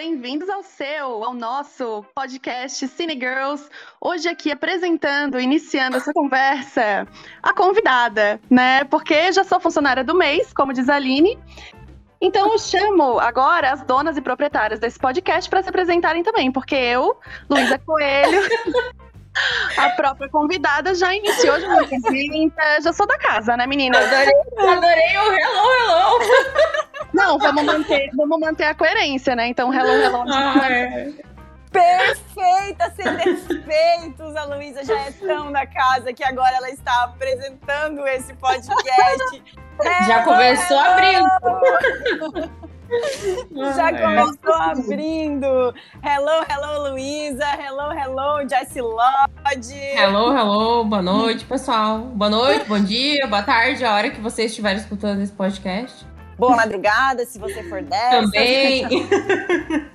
bem-vindos ao seu, ao nosso podcast Cine Girls. Hoje aqui apresentando, iniciando essa conversa, a convidada, né? Porque já sou funcionária do mês, como diz a Aline. Então eu chamo agora as donas e proprietárias desse podcast para se apresentarem também, porque eu, Luísa Coelho, a própria convidada já iniciou, já me apresenta, já sou da casa, né, menina? Adorei, adorei o hello, hello. Não, vamos manter, vamos manter a coerência, né? Então, hello, hello. Ah, é. Perfeita, sem defeitos. A Luísa já é tão da casa que agora ela está apresentando esse podcast. Já começou abrindo. Já começou abrindo. Hello, hello, Luísa. Hello, hello, Jessie Lodge. Hello, hello. Boa noite, pessoal. Boa noite, bom dia, boa tarde, a hora que vocês estiverem escutando esse podcast. Boa madrugada, se você for dessa. Também.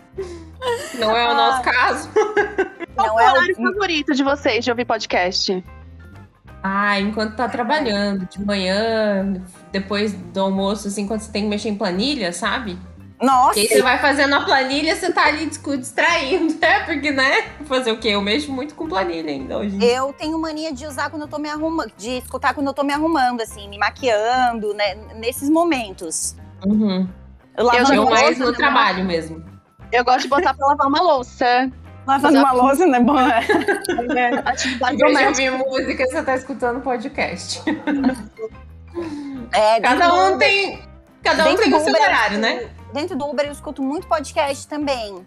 Não é o nosso caso. Qual Não o é horário o... favorito de vocês de ouvir podcast? Ah, enquanto tá trabalhando, de manhã, depois do almoço, assim, quando você tem que mexer em planilha, sabe? Nossa, E aí você vai fazendo a planilha, você tá ali discu- distraindo, né? Porque, né? Fazer o quê? Eu mexo muito com planilha ainda hoje. eu tenho mania de usar quando eu tô me arrumando, de escutar quando eu tô me arrumando, assim, me maquiando, né? Nesses momentos. Uhum. Eu vou louça, mais no né? trabalho mesmo. Eu gosto de botar pra lavar uma louça. Lavando uma louça, né? Bom, é. Atividade Em vez de doméstica. ouvir música, você tá escutando podcast. É, Cada um Uber- tem. Cada um dentro tem do o seu Uber, horário, né? Dentro do Uber eu escuto muito podcast também.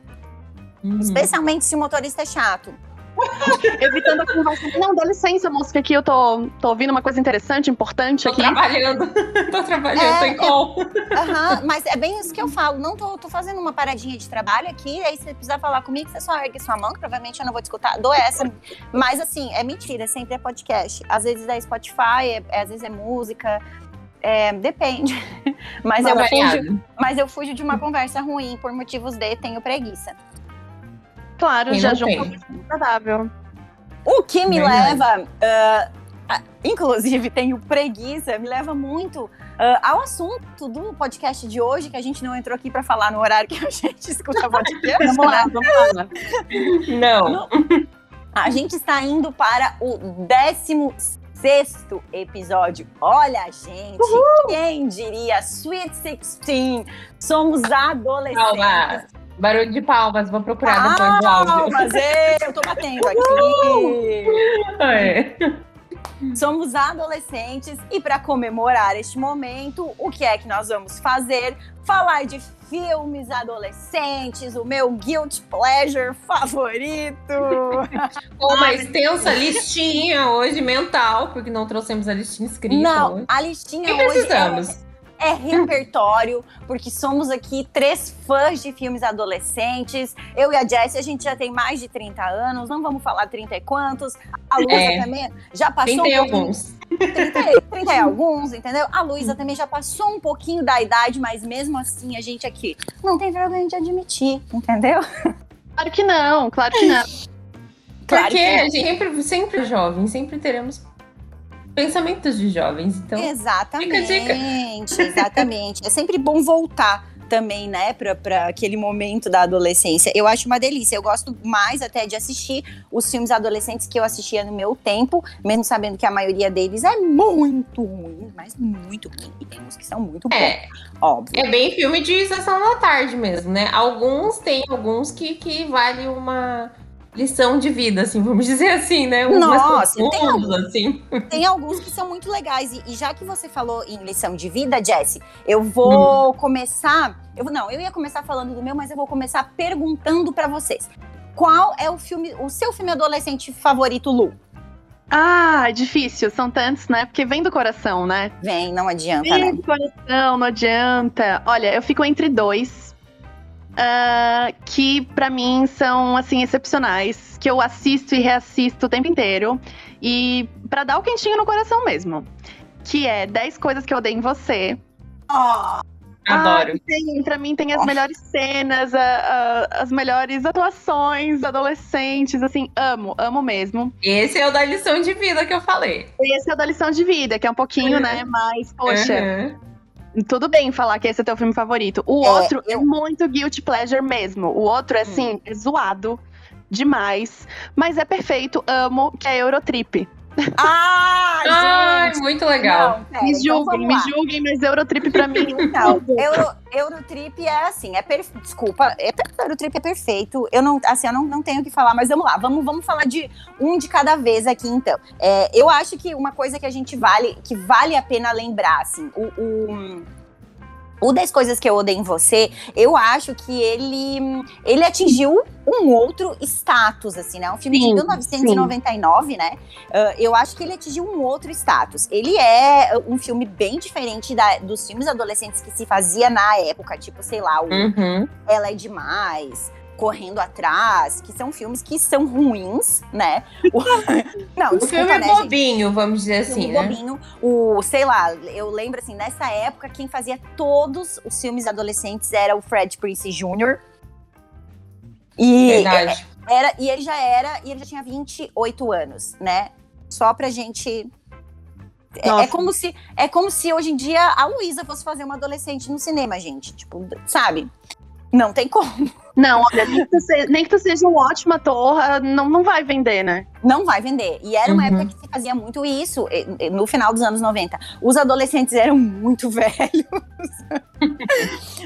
Uhum. Especialmente se o motorista é chato. Evitando a conversa. Não, dá licença, moça, que aqui eu tô, tô ouvindo uma coisa interessante, importante Tô aqui. trabalhando. tô trabalhando, É, tô em call. Aham, mas é bem isso que eu falo. Não tô, tô fazendo uma paradinha de trabalho aqui, aí você precisar falar comigo, você só ergue sua mão, que provavelmente eu não vou te escutar. Dou essa. Mas assim, é mentira, sempre é podcast. Às vezes é Spotify, é- é- às vezes é música. É, depende. Mas eu, fujo, mas eu fujo de uma conversa ruim por motivos de tenho preguiça. Claro, Quem já junto agradável. O que me Verdade. leva, a- inclusive tenho preguiça, me leva muito ah, ao assunto do podcast de hoje, que a gente não entrou aqui para falar no horário que a gente escuta podcast. Vamos lá, né? vamos lá. Não. A gente está indo para o 16 episódio. Olha, gente, quem diria? Sweet 16. Somos adolescentes. Palmas. Barulho de palmas, vou procurar depois do áudio. Palmas, eu tô batendo aqui. É. Somos adolescentes e para comemorar este momento, o que é que nós vamos fazer? Falar de filmes adolescentes, o meu guilt pleasure favorito. Com uma extensa listinha hoje mental, porque não trouxemos a listinha escrita Não, hoje. a listinha E hoje precisamos. é repertório, porque somos aqui três fãs de filmes adolescentes. Eu e a Jessie, a gente já tem mais de 30 anos, não vamos falar 30 e quantos. A Luísa É. também já passou Tem, um tem pouquinho- alguns. 30, e- 30 e alguns, entendeu? A Luísa também já passou um pouquinho da idade, mas mesmo assim a gente aqui não tem vergonha de admitir, entendeu? Claro que não, claro que não. Claro Porque que não. a gente sempre, sempre jovem, sempre teremos pensamentos de jovens. Então, exatamente, fica a exatamente. É sempre bom voltar também, né, pra, pra aquele momento da adolescência. Eu acho uma delícia. Eu gosto mais até de assistir os filmes adolescentes que eu assistia no meu tempo, mesmo sabendo que a maioria deles é muito ruim, mas muito ruim. E tem uns que são muito bons, é, óbvio. é bem filme de sessão da tarde mesmo, né? Alguns tem alguns que, que vale uma lição de vida, assim, vamos dizer assim, né? Uns Nossa, mais tem profundos, assim. Tem alguns que são muito legais. E, e já que você falou em lição de vida, Jessie, eu vou começar. Eu, não, eu ia começar falando do meu, mas eu vou começar perguntando pra vocês. Qual é o filme, o seu filme adolescente favorito, Lu? Ah, difícil, são tantos, né? Porque vem do coração, né? Vem, não adianta, Vem né? do coração, não adianta. Olha, eu fico entre dois. Ah, que pra mim são assim excepcionais, que eu assisto e reassisto o tempo inteiro e pra dar o quentinho no coração mesmo, que é 10 coisas que eu odeio em você. Ó, Adoro. Ah, pra mim tem as Oh. melhores cenas, a- a- as melhores atuações adolescentes, assim, amo, amo mesmo. Esse é o da lição de vida que eu falei. Esse é o da lição de vida, que é um pouquinho, Uhum. né, mas, poxa, Uhum. Tudo bem falar que esse é teu filme favorito. O É, outro é eu- muito guilty pleasure mesmo. O outro é assim, é zoado demais, mas é perfeito. Amo, que é Eurotrip. Ah, Ai, gente! muito legal. Não, me então julguem, vamos me julguem, mas Eurotrip pra mim. Então, Euro, Eurotrip é assim, é per... desculpa, é, Eurotrip é perfeito. Eu não, assim, eu não, não tenho o que falar, mas vamos lá, vamos, vamos falar de um de cada vez aqui, então. É, eu acho que uma coisa que a gente vale, que vale a pena lembrar, assim, o, o, o das coisas que eu odeio em você, eu acho que ele, ele atingiu um outro status, assim, né? Um filme Sim, de 1999, né? Ah, eu acho que ele atingiu um outro status. Ele é uh, um filme bem diferente da- dos filmes adolescentes que se fazia na época, tipo, sei lá, o Uhum. Ela é Demais, Correndo Atrás, que são filmes que são ruins, né? O- Não, O desculpa, filme é né, gente? bobinho, vamos dizer assim, filme né? bobinho. O, sei lá, eu lembro assim, nessa época, quem fazia todos os filmes adolescentes era o Fred Prince Jr. E Verdade. era, e ele já era, e ele já tinha 28 anos, né? Só pra gente. É, é como se é como se hoje em dia a Luísa fosse fazer uma adolescente no cinema, gente. Tipo, sabe? Não tem como. Não, olha, nem que tu seja, nem que tu seja um ótimo ator, ah, não, não vai vender, né? Não vai vender. E era uma Uhum. época que se fazia muito isso, no final dos anos 90. Os adolescentes eram muito velhos.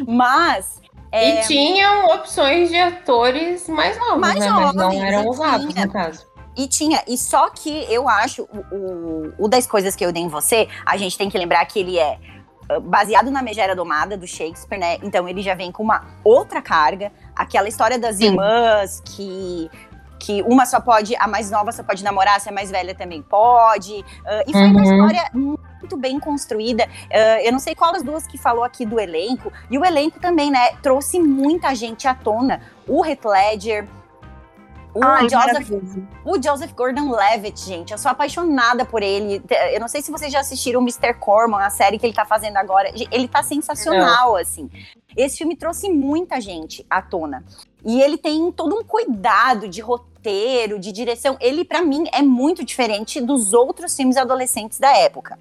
Mas. é, E tinham opções de atores mais novos, Mais né? Mas não jovens, eram usados, tinha. no caso. E tinha, e só que eu acho, o, o, o das coisas que eu dei em você, a gente tem que lembrar que ele é baseado na Megera Domada, do Shakespeare, né? Então ele já vem com uma outra carga. Aquela história das Sim. irmãs que. Que uma só pode, a mais nova só pode namorar, se a mais velha também pode. Uh, e foi uma Uhum. história muito bem construída. Uh, eu não sei qual das duas que falou aqui do elenco. E o elenco também, né? Trouxe muita gente à tona. O Heath Ledger, o Ai, Joseph o Joseph Gordon-Levitt, gente, eu sou apaixonada por ele. Eu não sei se vocês já assistiram o Mr. Corman, a série que ele tá fazendo agora. Ele tá sensacional, assim. Esse filme trouxe muita gente à tona. E ele tem todo um cuidado de roteiro, de direção. Ele, pra mim, é muito diferente dos outros filmes adolescentes da época.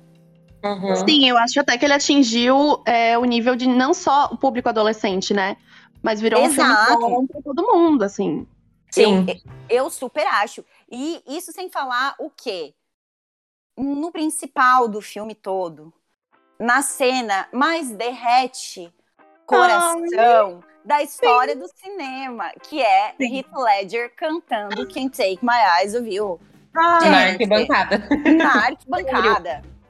Uhum. Sim, eu acho até que ele atingiu é, o nível de não só o público adolescente, né? Mas virou um Exato. filme bom pra todo mundo, assim. Sim. Eu super acho. E isso sem falar o quê? No principal do filme todo, na cena mais derrete coração da história do cinema, que é Sim. Heath Ledger cantando Can't Take My Eyes Off You Na Gente. arquibancada. na arquibancada.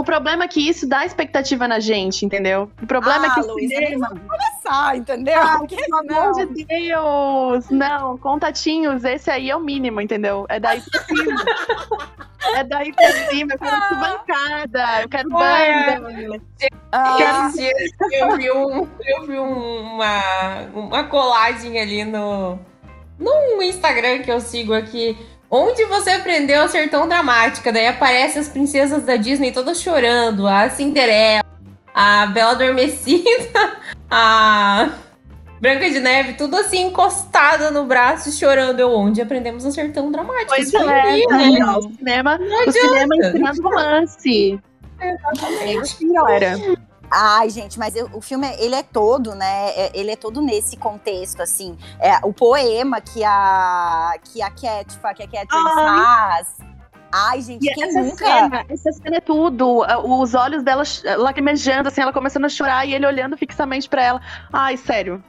O problema é que isso dá expectativa na gente, entendeu? O problema é Ah, que o Luísa, cinema... nem vamos começar, entendeu? Ah, Porque pelo amor de Deus! Não, contatinhos, esse aí é o mínimo, entendeu? É daí pra cima. é daí pra cima, eu quero bancada, eu quero Ai, banda. Ah, dias eu vi, um- eu vi um- uma, uma colagem ali no, no Instagram que eu sigo aqui. Onde você aprendeu a ser tão dramática? Daí aparece as princesas da Disney todas chorando. A Cinderela, a Bela Adormecida, a Branca de Neve, tudo assim encostada no braço, chorando. Eu, onde aprendemos a ser tão dramáticas? Pois é, né? aí, ó, o cinema, Não o cinema ensinando romance. É galera. Ai, gente, mas eu- o filme, ele é todo, né? é- ele é todo nesse contexto, assim. É, o poema que a, que a Cat, que a Catherine faz. Ai, gente, E quem essa nunca... cena, essa cena é tudo. Os olhos dela lacrimejando, assim, ela começando a chorar e ele olhando fixamente pra ela. Ai, sério.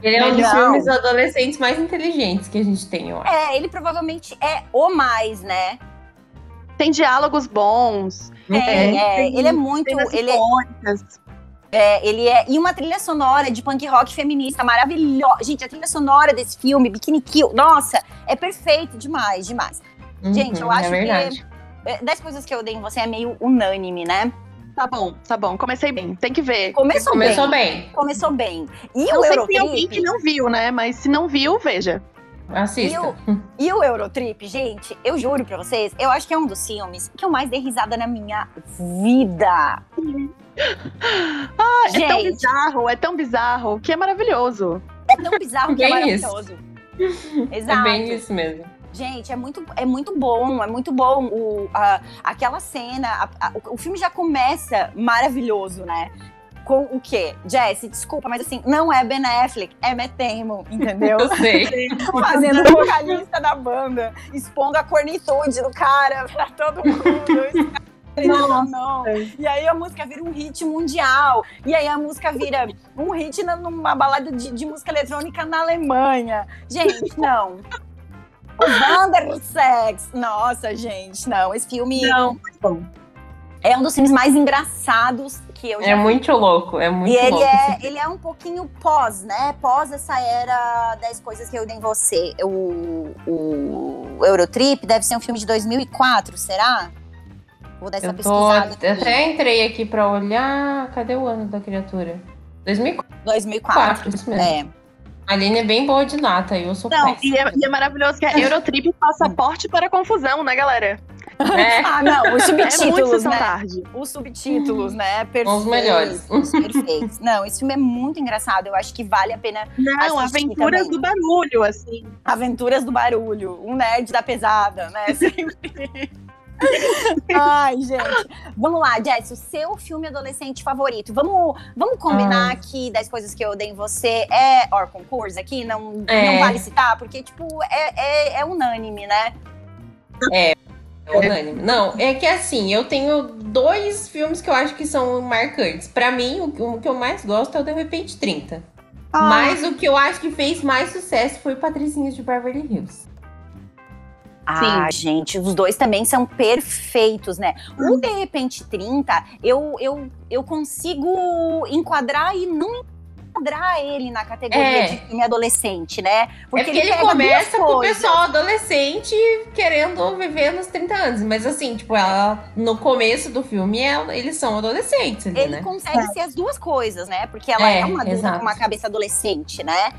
Ele é um dos filmes adolescentes mais inteligentes que a gente tem, eu acho. É, ele provavelmente é o mais, né? Tem diálogos bons. É, tem- ele é muito... Ele é, icônicas. é, ele é... E uma trilha sonora de punk rock feminista maravilhosa. Gente, a trilha sonora desse filme, Bikini Kill, nossa, é perfeito demais, demais. Gente, eu Uhum, acho é verdade. que... é, Das coisas que eu dei em você é meio unânime, né? Tá bom, tá bom. Comecei bem. Tem que ver. Começou, Começou bem. bem. Começou bem. E Eu o sei que tem alguém Eurotrip... que não viu, né? Mas se não viu, veja. Assista. E o, e o Eurotrip, gente, eu juro pra vocês, eu acho que é um dos filmes que eu mais dei risada na minha vida. Ah, é tão Gente. bizarro, é tão bizarro, que é maravilhoso. É tão bizarro que é Bem isso. maravilhoso. É Exato. bem isso mesmo. Gente, é muito, é muito bom, é muito bom. O, a- aquela cena, a- a- o filme já começa maravilhoso, né? Com o quê? Jesse, desculpa, mas assim, não é Ben Affleck, é Matt Damon, entendeu? Eu sei. Fazendo o vocalista da banda, expondo a cornitude do cara pra todo mundo. Não, não. E aí a música vira um hit mundial. E aí a música vira um hit numa balada de, de música eletrônica na Alemanha. Gente, não. O Wandersex. Nossa, gente, não. Esse filme Não. É um dos filmes mais engraçados que eu já É vi. muito louco, é muito E ele louco. é, ele é um pouquinho pós, né? Pós essa era das coisas que eu dei em você. O, o Eurotrip deve ser um filme de 2004, será? Vou dar essa Eu tô, pesquisada. aqui. até entrei aqui pra olhar. Cadê o ano da criatura? 2004, 2004. isso mesmo. É. A Aline é bem boa de nata, eu sou Não, péssima. e é, e é maravilhoso que é Eurotrip passaporte para confusão, né, galera? É, Ah, não, os É muito subtítulos, sessão né? tarde. Os subtítulos, né? São Uhum. os melhores. Perfeitos, Perfeitos. Não, esse filme é muito engraçado. Eu acho que vale a pena. Não, aventuras também. do barulho, assim. Aventuras do Barulho, um nerd da pesada, né? Sempre. Ai, gente. Vamos lá, Jess, o seu filme adolescente favorito. Vamos, vamos combinar Ah. que das coisas que eu odeio em você é Or Concurso aqui? Não, É. não vale citar? Porque, tipo, é, é, é unânime, né? É unânime. Não, é que assim, eu tenho dois filmes que eu acho que são marcantes. Pra mim, o, que eu mais gosto é o De Repente 30. Mas o que eu acho que fez mais sucesso foi Patricinhas de Beverly Hills. Ah, gente, os dois também são perfeitos, né? O De Repente 30, eu, eu, eu consigo enquadrar e não enquadrar ele na categoria É. de filme adolescente, né? é porque ele, pega começa com o pessoal adolescente querendo viver nos 30 anos. Mas assim, tipo, ela, no começo do filme, ela- eles são adolescentes ali, Ele né? consegue ser as duas coisas, né? Porque ela é, É, uma adulta com uma cabeça adolescente, né?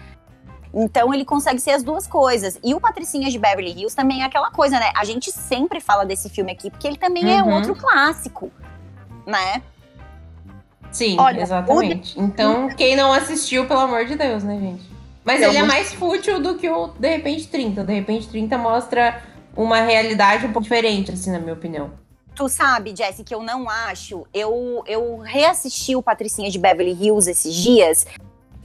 Então ele consegue ser as duas coisas. E o Patricinhas de Beverly Hills também é aquela coisa, né? A gente sempre fala desse filme aqui, porque ele também é Uhum. outro clássico, né? Sim, Olha, exatamente. Então, quem não assistiu, pelo amor de Deus, né, gente? Mas Pelo ele é mais fútil do que o De Repente 30. O De Repente 30 mostra uma realidade um pouco diferente, assim, na minha opinião. Tu sabe, Jesse, que eu não acho. Eu, eu reassisti o Patricinha de Beverly Hills esses dias.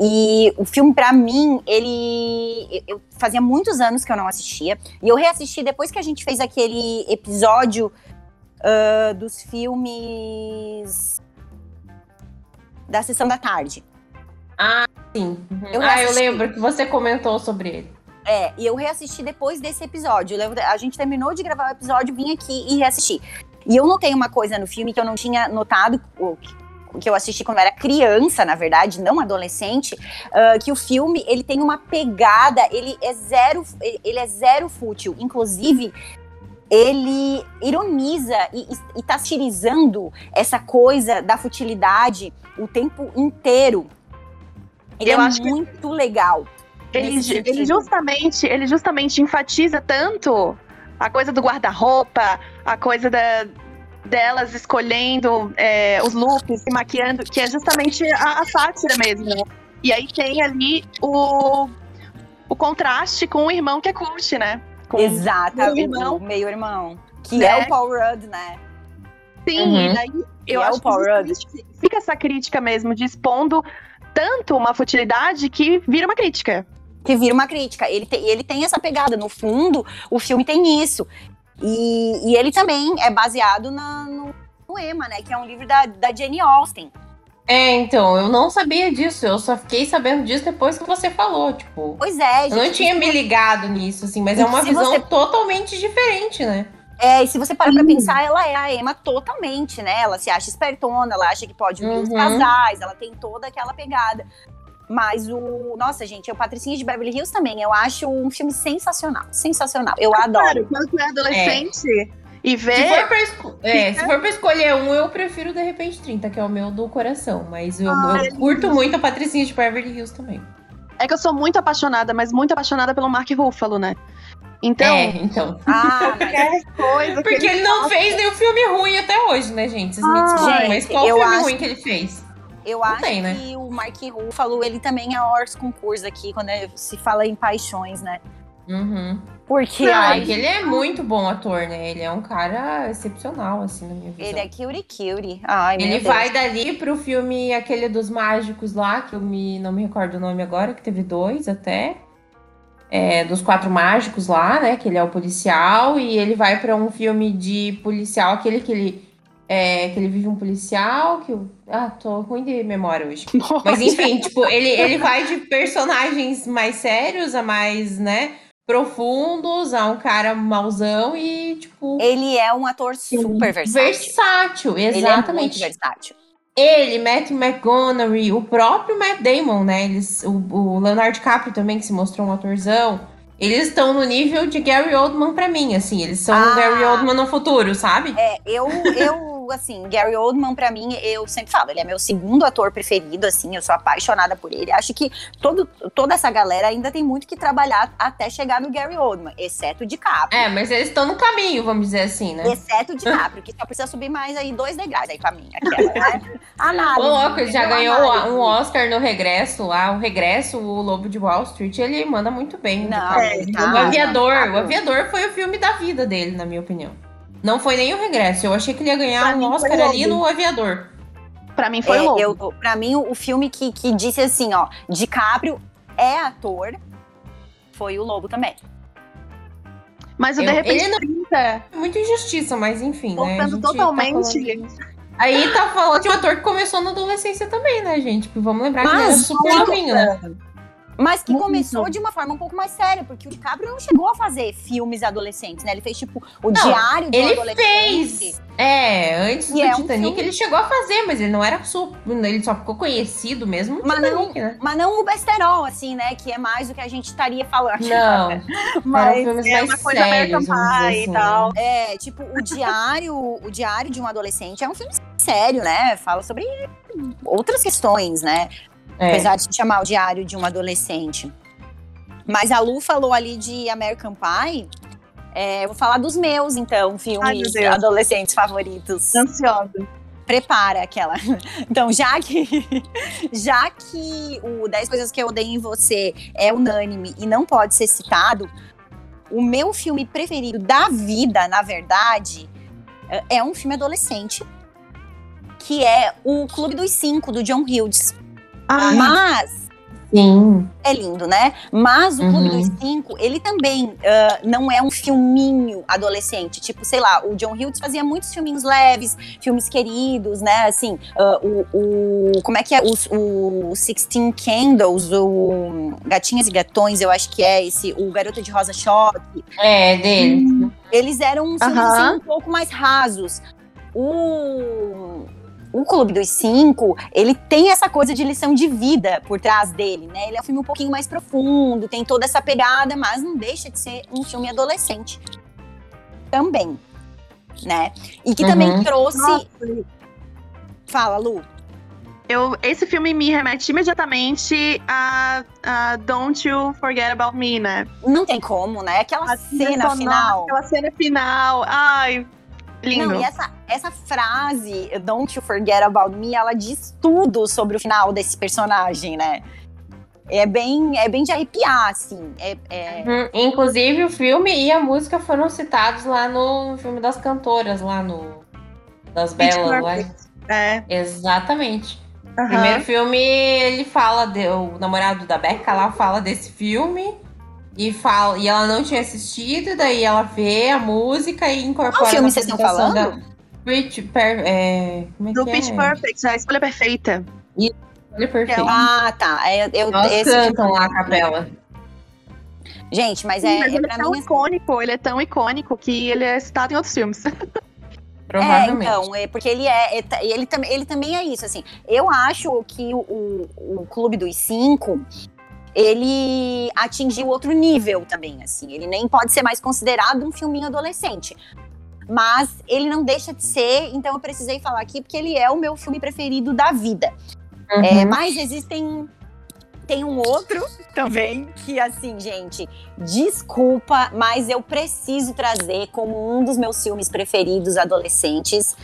E o filme, pra mim, ele. eu- fazia muitos anos que eu não assistia. E eu reassisti depois que a gente fez aquele episódio ah, dos filmes. Da sessão da tarde. Sim. Uhum. Eu ah, eu lembro que você comentou sobre ele. É, e eu reassisti depois desse episódio. Lembro- A gente terminou de gravar o episódio, vim aqui e reassisti. E eu notei uma coisa no filme que eu não tinha notado, o que- eu assisti quando eu era criança, na verdade, não adolescente, ah, que o filme ele tem uma pegada, ele é zero, ele é zero fútil. Inclusive, ele ironiza e, e, e tá satirizando essa coisa da futilidade o tempo inteiro. Ele Eu é muito legal. Ele, ele justamente, ele justamente enfatiza tanto a coisa do guarda-roupa, a coisa da, delas escolhendo é, os looks, se maquiando, que é justamente a, a sátira mesmo. né? E aí tem ali o, o contraste com o irmão que é cult, né? Com, Exato, meio o- irmão. o meio-irmão. Que Né? é o Paul Rudd, né? Sim, Uhum. e daí eu é acho o Paul que Rudd. fica essa crítica mesmo, de expondo tanto uma futilidade que vira uma crítica. Que vira uma crítica. Ele, te- ele tem essa pegada. No fundo, o filme tem isso. E, e ele também é baseado na- no, no Emma, né? Que é um livro da, da Jane Austen. É, então, eu não sabia disso. Eu só fiquei sabendo disso depois que você falou, tipo. Pois é, Eu não gente. tinha me ligado nisso, assim, mas E é uma visão você- totalmente diferente, né? É, e se você parar pra Hum. pensar, ela é a Emma totalmente, né? Ela se acha espertona, ela acha que pode unir os Uhum. casais, ela tem toda aquela pegada. Mas o. Nossa, gente, o Patricinha de Beverly Hills também. Eu acho um filme sensacional. Sensacional. Eu adoro. Claro, quando tu é adolescente e Se vê. for, pra esco- é, se for pra escolher um, eu prefiro De Repente 30, que é o meu do coração. Mas eu, Ah, eu é curto muito a Patricinha de Beverly Hills também. É que eu sou muito apaixonada, mas muito apaixonada pelo Mark Ruffalo, né? Então, é, então. Ah, mas qualquer coisa. que Porque ele não fez nenhum filme ruim até hoje, né, gente? Vocês me Ah, desculpem, mas gente, qual eu filme acho- ruim que ele fez? eu Não acho tem, né? que o Mark Ruffalo, ele também é Ors concurso aqui, quando é- se fala em paixões, né? Uhum. Porque Não, ai, é que ele é muito bom ator, né? Ele é um cara excepcional, assim, na minha visão. ele é cutie cutie. Ai, Ele vai dali pro filme aquele dos mágicos lá, que eu me, não me recordo o nome agora, que teve dois até. É, dos quatro mágicos lá, né? Que ele é o policial. E ele vai pra um filme de policial, aquele que ele. É, que ele vive um policial, que eu. Ah, tô ruim de memória hoje. Mas enfim, tipo, ele, ele vai de personagens mais sérios a mais, né? Profundos, a um cara mauzão e, tipo. Ele é um ator super versátil. Versátil, Ele é exatamente. versátil. Ele, Matthew McConaughey, o próprio Matt Damon, né? Eles, o, o Leonardo DiCaprio também, que se mostrou um atorzão. Eles estão no nível de Gary Oldman pra mim, assim. Eles são Ah. o Gary Oldman no futuro, sabe? É, eu, eu, assim, Gary Oldman, pra mim, eu sempre falo, ele é meu segundo ator preferido, assim, eu sou apaixonada por ele. Acho que todo, toda essa galera ainda tem muito que trabalhar até chegar no Gary Oldman, exceto o DiCaprio. É, mas eles estão no caminho, vamos dizer assim, né? Exceto o DiCaprio, que só precisa subir mais aí dois degraus aí pra mim. Aquela, né? Análise. Ô, louco, já ganhou Análise. um Oscar no regresso lá. O regresso, o Lobo de Wall Street, ele manda muito bem. Não, DiCaprio. ele o tá- Aviador. tá o bom. Aviador foi o filme da vida dele, na minha opinião. Não foi nem o regresso. Eu achei que ele ia ganhar Pra um Oscar ali no Aviador. Pra mim foi É, o Lobo. eu, pra mim, o filme que, que disse assim, ó, DiCaprio é ator, foi o Lobo também. Mas o Eu- De repente ele não- 30, Muita injustiça, mas enfim, né? A voltando gente tá totalmente. falando- Aí tá falando de um ator que começou na adolescência também, né, gente? Porque vamos lembrar que ele era Mas, super novinho, né? Mas que Muito. começou de uma forma um pouco mais séria, porque o DiCaprio não chegou a fazer filmes adolescentes, né? Ele fez, tipo, o Não, Diário de um Ele Adolescente. fez. É, antes do E é um Titanic filme- ele chegou a fazer, mas ele não era super. Ele só ficou conhecido mesmo no Mas não, Titanic, né? mas não o besterol, assim, né? Que é mais do que a gente estaria falando. Não, eram Mas filmes é mais uma coisa sérios, American vamos dizer Pie e assim. tal. É, tipo, o diário, o diário de um adolescente é um filme sério, né? Fala sobre outras questões, né? É. Apesar de se chamar o diário de um adolescente. Mas a Lu falou ali de American Pie. É, eu vou falar dos meus, então, Ai, filmes Deus. adolescentes favoritos. Ansiosa. Prepara aquela. Então, já que já que o 10 coisas que eu odeio em você é unânime e não pode ser citado, o meu filme preferido da vida, na verdade, é um filme adolescente, que é o Clube dos Cinco do John Hughes. Ai, Mas Sim. é lindo, né? Mas o Clube Uhum. dos Cinco, ele também ah, não é um filminho adolescente. Tipo, sei lá, o John Hughes fazia muitos filminhos leves, filmes queridos, né? Assim, ah, o, o- Como é que é? O, o Sixteen Candles, o Gatinhas e Gatões, eu acho que é esse, o Garota de Rosa Choque. É, dele. Eles eram filmes Aham. assim, um pouco mais rasos. O, o Clube dos Cinco, ele tem essa coisa de lição de vida por trás dele, né? Ele é um filme um pouquinho mais profundo, tem toda essa pegada, mas não deixa de ser um filme adolescente. Também, né? E que também Uhum. trouxe... Nossa. Fala, Lu. Eu, esse filme me remete imediatamente a, a Don't You Forget About Me, né? Não tem como, né? Aquela A cena final. Aquela cena final. Ai, lindo. Não, e essa, essa frase, Don't You Forget About Me, ela diz tudo sobre o final desse personagem, né? É bem, é bem de arrepiar, assim. É, é- Uhum. Inclusive, o filme e a música foram citados lá no filme das cantoras, lá no. Das Belas, lá. Perfect. É. Exatamente. aham. Primeiro filme, ele fala, de- o namorado da Becca lá fala desse filme. E, fala, e ela não tinha assistido, daí ela vê a música e incorpora Qual filme vocês estão falando? da- Pitch Per- é, como é Do que Pitch é? Perfect, a escolha perfeita. Olha, perfeito. Ah, tá. É, eu, Elas esse cantam filme- lá a capela. Gente, mas Sim, é, mas é ele pra é tão mim. icônico, ele é tão icônico que ele é citado em outros filmes. É, Provavelmente. então, é porque ele é, é ele, tam- ele também é isso, assim. Eu acho que o, o, o Clube dos Cinco, ele atingiu outro nível também, assim. Ele nem pode ser mais considerado um filminho adolescente. Mas ele não deixa de ser, então eu precisei falar aqui, porque ele é o meu filme preferido da vida. Uhum. É, mas existem. Tem um outro também que, assim, gente, desculpa, mas eu preciso trazer como um dos meus filmes preferidos adolescentes,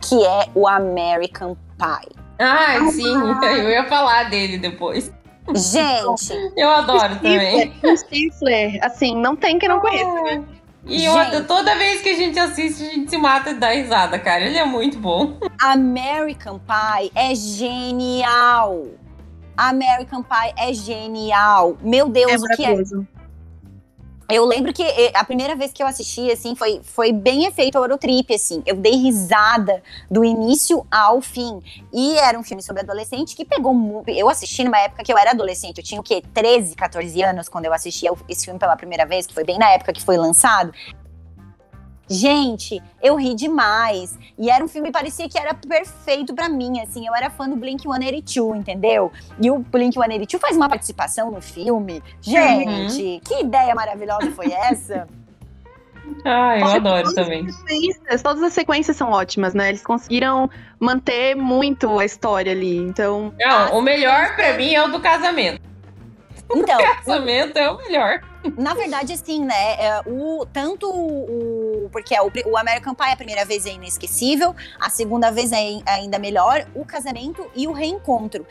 que é o American Pie. Ah, sim, eu ia falar dele depois. Gente, Eu adoro também. O Stifler, assim, não tem quem não conheça. né? E Gente. outra, toda vez que a gente assiste, a gente se mata e dá risada, cara. Ele é muito bom. American Pie é genial. American Pie é genial. Meu Deus, É o que é? Eu lembro que eh, a primeira vez que eu assisti, assim, foi, foi bem efeito Eurotrip, assim. Eu dei risada do início ao fim. E era um filme sobre adolescente que pegou muito. Eu assisti numa época que eu era adolescente. Eu tinha o quê? 13, 14 anos quando eu assistia esse filme pela primeira vez, que foi bem na época que foi lançado. Gente, eu ri demais. E era um filme que parecia que era perfeito pra mim, assim. Eu era fã do Blink-182, entendeu? E o Blink-182 faz uma participação no filme. Gente, que ideia maravilhosa foi essa? Ah, eu Olha, adoro todas também. as Todas as sequências são ótimas, né? Eles conseguiram manter muito a história ali. Então, Não, o melhor pra mim é o do casamento. Então, O casamento é o melhor. Na verdade, assim, né? é, o, tanto o. Porque é, o, o American Pie a primeira vez é inesquecível, a segunda vez é ai- ainda melhor, o casamento e o reencontro.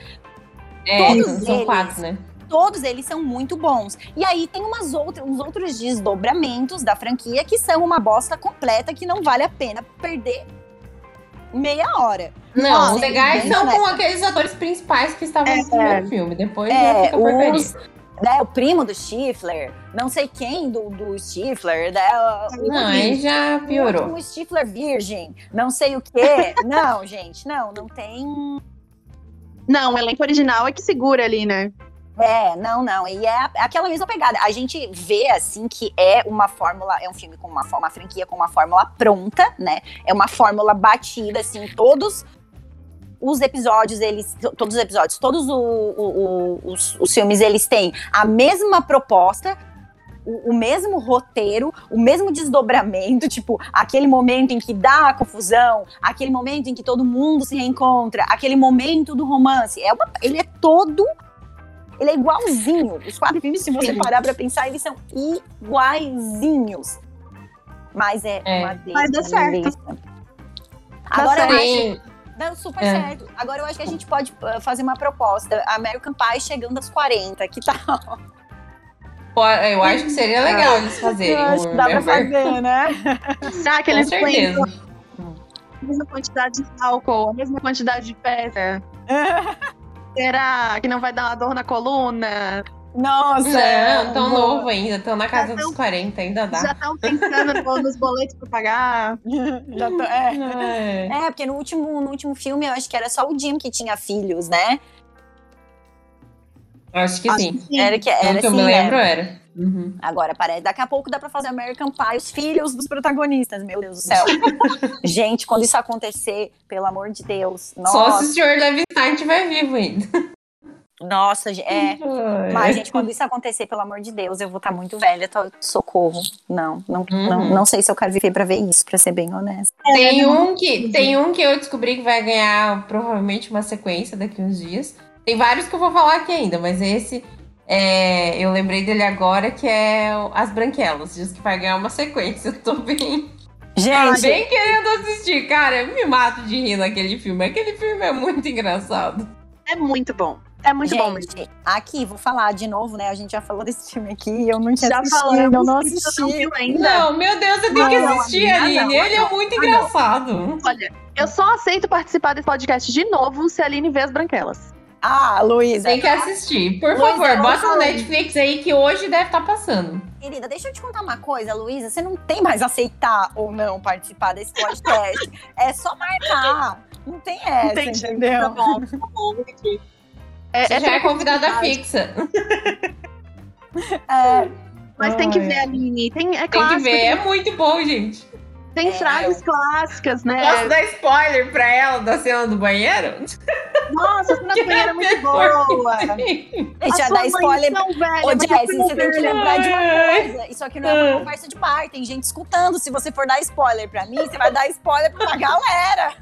É, Todos são eles. quatro, né? Todos eles são muito bons. E aí tem umas outras, uns outros desdobramentos da franquia que são uma bosta completa que não vale a pena perder meia hora. Não, os legais sim, são né? com aqueles atores principais que estavam É, no primeiro filme. Depois já É, fica porcaria. os, né, o primo do Stifler, não sei quem do, do Stifler, né, o- Não, aí já piorou. Um Stifler virgem, não sei o quê. não, gente, não, não tem. não, o elenco original é que segura ali, né? É, não, não. E é aquela mesma pegada. A gente vê, assim, que é uma fórmula, é um filme com uma, uma franquia com uma fórmula pronta, né? É uma fórmula batida, assim, todos os episódios, eles. Todos os episódios, todos o- o- o- os, os filmes, eles têm a mesma proposta. O, o mesmo roteiro, o mesmo desdobramento, tipo, aquele momento em que dá a confusão, aquele momento em que todo mundo se reencontra, aquele momento do romance. É uma, ele é todo ele é igualzinho. Os quatro filmes, se você Sim. parar pra pensar, eles são iguaizinhos. Mas é, É. uma Mas dá certo. Agora acho. Deu super É. certo. Agora eu acho que a gente pode uh, fazer uma proposta. American Pie chegando aos 40, que tal? Pô, Eu acho que seria legal eles fazerem. Eu acho que dá pra Remember. fazer, né? Será que Com eles põem certeza. a mesma quantidade de álcool, a mesma quantidade de festa? Será que não vai dar uma dor na coluna? Nossa! Não, tão boa. novo ainda, tão na casa Já dos tão- 40, ainda dá. Já estão pensando no- nos boletos pra pagar? Já tô- é. É. É, porque no último, no último filme eu acho que era só o Jim que tinha filhos, né? Acho que sim. Era que Pelo era que eu assim, me né? lembro, era. Uhum. Agora parece. Daqui a pouco dá pra fazer American Pie, os filhos dos protagonistas, meu Deus do céu. Gente, quando isso acontecer, pelo amor de Deus. Só Nossa, se o senhor Levinstein estiver vivo ainda. Nossa, é. Mas, gente, quando isso acontecer, pelo amor de Deus, eu vou estar muito velha, tô- socorro. Não, não, não, Uhum. não sei se eu quero viver pra ver isso, pra ser bem honesta. Tem um, que, tem um que eu descobri que vai ganhar provavelmente uma sequência daqui uns dias. Tem vários que eu vou falar aqui ainda, mas esse é, eu lembrei dele agora, que é As Branquelas. Diz que vai ganhar uma sequência. Eu tô bem, Gente, bem querendo assistir. Cara, eu me mato de rir naquele filme. Aquele filme é muito engraçado. É muito bom. É muito bom mesmo. gente, aqui, vou falar de novo, né? A gente já falou desse filme aqui, eu não tinha Já assistido, falamos, eu não que assisti. não viu ainda. Não, meu Deus, você tem que Não, assistir, amiga, Aline. não, Ele é não, muito não. engraçado. Olha, eu só aceito participar desse podcast de novo se a Aline vê as branquelas. Ah, Luísa, Tem que assistir. Por Luísa, favor, não bota no. Netflix aí que hoje deve estar passando. querida, deixa eu te contar uma coisa, Luísa. Você não tem mais aceitar ou não participar desse podcast. é só marcar. Não tem essa, Entendi. entendeu? Tá bom, tá bom. É, Você é já é convidada fixa. É, Mas tem que Ai. ver, Aline. Tem, é Tem que ver, é muito bom, gente. Tem É, frases clássicas, né? Posso dar spoiler pra ela da cena do banheiro? Nossa, a cena do banheiro é muito boa. deixa eu sua dar spoiler. Ô, Jess, você tem que lembrar de uma coisa. Isso aqui não é uma conversa de bar. Tem gente escutando. Se você for dar spoiler pra mim, você vai dar spoiler pra galera.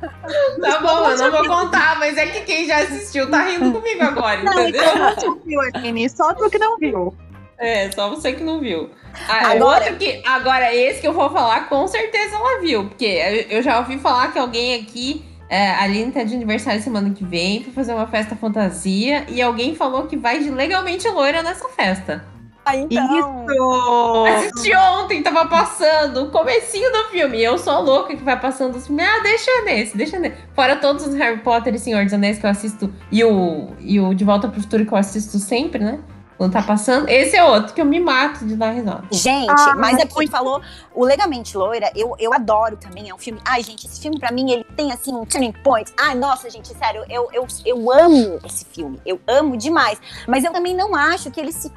Tá bom, eu não vou contar, mas é que quem já assistiu tá rindo comigo agora, Não, entendeu? então não Aline. Só tu que não viu. É, só você que não viu. Ah, Agora- Outro que, agora, esse que eu vou falar, com certeza ela viu. Porque eu eu já ouvi falar que alguém aqui é, a Aline tá de aniversário semana que vem pra fazer uma festa fantasia e alguém falou que vai de legalmente loira nessa festa. Ah, então. Isso! Assisti ontem, tava passando o comecinho do filme. E eu sou a louca que vai passando os filmes. Ah, deixa nesse, deixa nesse. Fora todos os Harry Potter e Senhor dos Anéis que eu assisto. E o, e o De Volta pro Futuro que eu assisto sempre, né? Quando tá passando. Esse é outro que eu me mato de dar risada. Gente, Ah, mas é mas porque falou o Legamente Loira, eu, eu adoro também, é um filme. Ai, gente, esse filme pra mim, ele tem assim um turning point. Ai, nossa, gente, sério, eu, eu, eu amo esse filme. Eu amo demais. Mas eu também não acho que ele se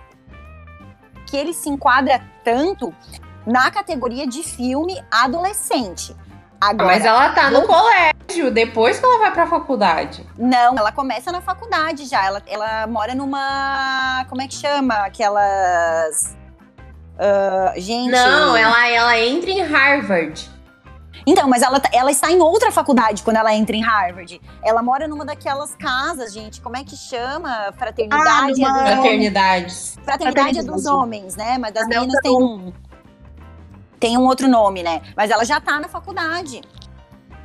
que ele se enquadra tanto na categoria de filme adolescente. Agora, Mas ela tá no colégio, depois que ela vai pra faculdade. Não, ela começa na faculdade já. Ela, ela mora numa. Como é que chama? Aquelas. ah, gente. Não, ela, ela entra em Harvard. Então, mas ela, tá- ela está em outra faculdade quando ela entra em Harvard. Ela mora numa daquelas casas, gente. Como é que chama? Fraternidade. Ah, é dos. Fraternidades. Fraternidade é dos Fraternidade. homens, né? Mas das Anel meninas tem um. Tem um outro nome, né? Mas ela já tá na faculdade.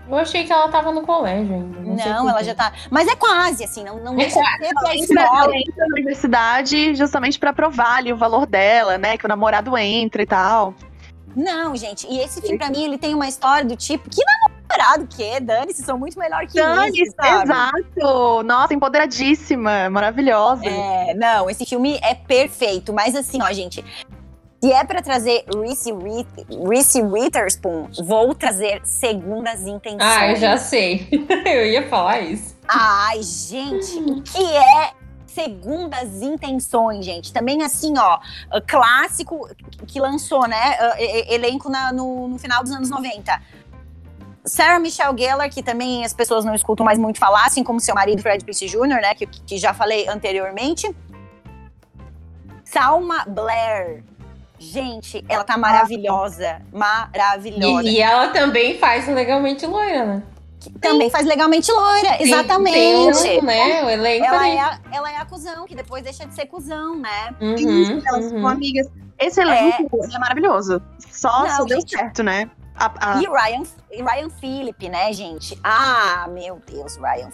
Eu achei que ela tava no colégio ainda. Não, Não, ela já tá. Mas é quase, assim, não, não É deixa de quase. ser pra Entra- escola. Ela entra na universidade justamente pra provar ali o valor dela, né? Que o namorado entra e tal. Não, gente, e esse filme pra mim ele tem uma história do tipo, que namorado que, Dane-se, são muito melhor que Dani, isso, sabe? exato! Nossa, empoderadíssima, maravilhosa. É, não, esse filme é perfeito, mas assim, ó, gente, se é pra trazer Reese, Reese Witherspoon, vou trazer Segundas Intenções. Ah, eu já sei. eu ia falar isso. Ai, gente, o que é Segundas Intenções, gente? Também assim, ó, uh, clássico que lançou, né? uh, Elenco na- no, no final dos anos 90. Sarah Michelle Gellar, que também as pessoas não escutam mais muito falar, assim como seu marido Fred Prince Jr., né? Que, que já falei anteriormente. Salma Blair. Gente, ela tá maravilhosa. Maravilhosa. E, e ela também faz legalmente loira, né? Também faz legalmente loira, Tem- exatamente. Tem, um, né? O elenco Ela é, a, ela é a cuzão, que depois deixa de ser cuzão, né? Uhum, Isso, elas uhum. são amigas. Esse elenco é, maravilhoso. Só, Não, só deu gente. certo, né? A- a- E Ryan, e Ryan Phillip, né, gente? Ah, meu Deus, Ryan